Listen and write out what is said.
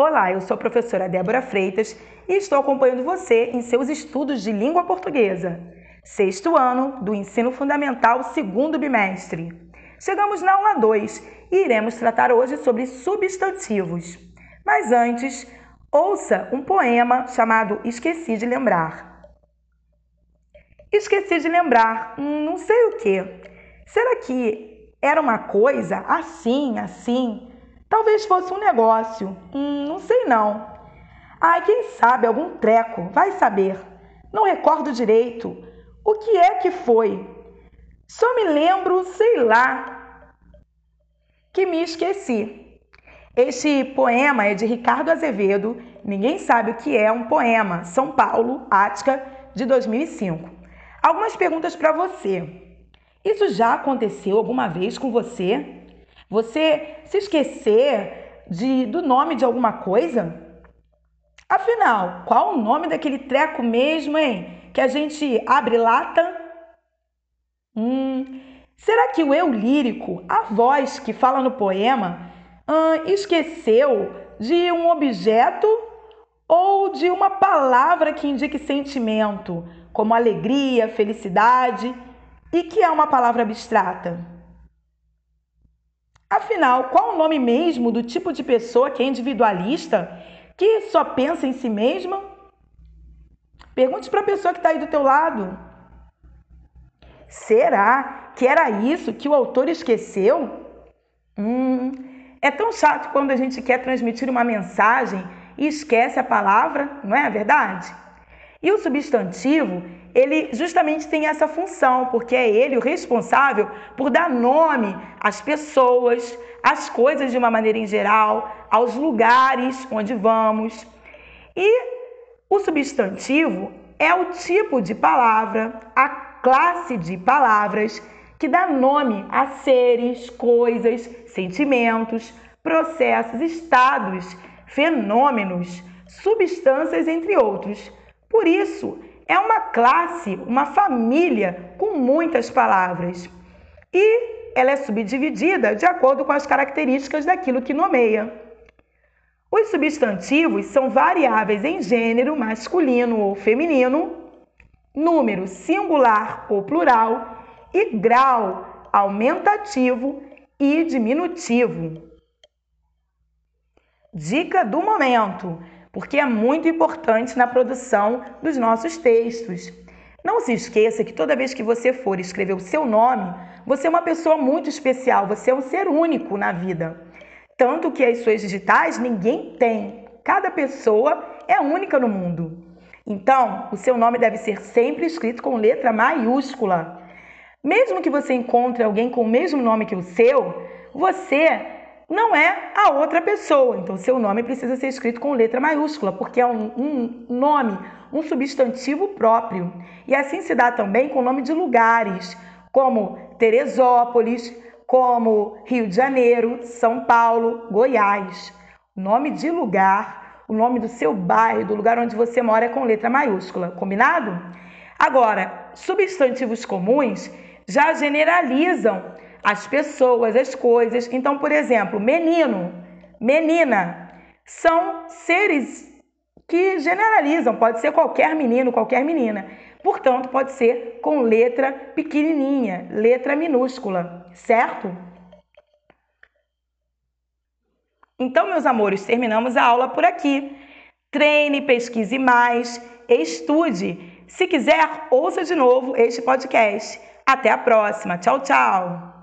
Olá, eu sou a professora Débora Freitas e estou acompanhando você em seus estudos de língua portuguesa. Sexto ano do ensino fundamental, segundo bimestre. Chegamos na aula 2 e iremos tratar hoje sobre substantivos. Mas antes, ouça um poema chamado Esqueci de Lembrar. Esqueci de lembrar, hum, não sei o que. Será que era uma coisa assim, assim? Talvez fosse um negócio. Hum, não sei não. Ai, quem sabe algum treco, vai saber. Não recordo direito. O que é que foi? Só me lembro, sei lá, que me esqueci. Este poema é de Ricardo Azevedo. Ninguém sabe o que é um poema. São Paulo, Ática, de 2005. Algumas perguntas para você. Isso já aconteceu alguma vez com você? Você se esquecer de, do nome de alguma coisa? Afinal, qual o nome daquele treco mesmo, hein? Que a gente abre lata? Hum, será que o eu lírico, a voz que fala no poema, hum, esqueceu de um objeto ou de uma palavra que indique sentimento, como alegria, felicidade, e que é uma palavra abstrata? Afinal, qual o nome mesmo do tipo de pessoa que é individualista, que só pensa em si mesma? Pergunte para a pessoa que está aí do teu lado. Será que era isso que o autor esqueceu? Hum, é tão chato quando a gente quer transmitir uma mensagem e esquece a palavra, não é verdade? E o substantivo, ele justamente tem essa função, porque é ele o responsável por dar nome às pessoas, às coisas de uma maneira em geral, aos lugares onde vamos. E o substantivo é o tipo de palavra, a classe de palavras que dá nome a seres, coisas, sentimentos, processos, estados, fenômenos, substâncias, entre outros por isso, é uma classe, uma família com muitas palavras. E ela é subdividida de acordo com as características daquilo que nomeia. Os substantivos são variáveis em gênero masculino ou feminino, número singular ou plural e grau aumentativo e diminutivo. Dica do momento: porque é muito importante na produção dos nossos textos. Não se esqueça que toda vez que você for escrever o seu nome, você é uma pessoa muito especial, você é um ser único na vida. Tanto que as suas digitais ninguém tem. Cada pessoa é única no mundo. Então, o seu nome deve ser sempre escrito com letra maiúscula. Mesmo que você encontre alguém com o mesmo nome que o seu, você não é a outra pessoa. Então, seu nome precisa ser escrito com letra maiúscula, porque é um, um, nome, um substantivo próprio. E assim se dá também com o nome de lugares, como Teresópolis, como Rio de Janeiro, São Paulo, Goiás. Nome de lugar, o nome do seu bairro, do lugar onde você mora é com letra maiúscula, combinado? Agora, substantivos comuns já generalizam as pessoas, as coisas. Então, por exemplo, menino, menina, são seres que generalizam, pode ser qualquer menino, qualquer menina. Portanto, pode ser com letra pequenininha, letra minúscula, certo? Então, meus amores, terminamos a aula por aqui. Treine, pesquise mais, estude. Se quiser, ouça de novo este podcast. Até a próxima. Tchau, tchau.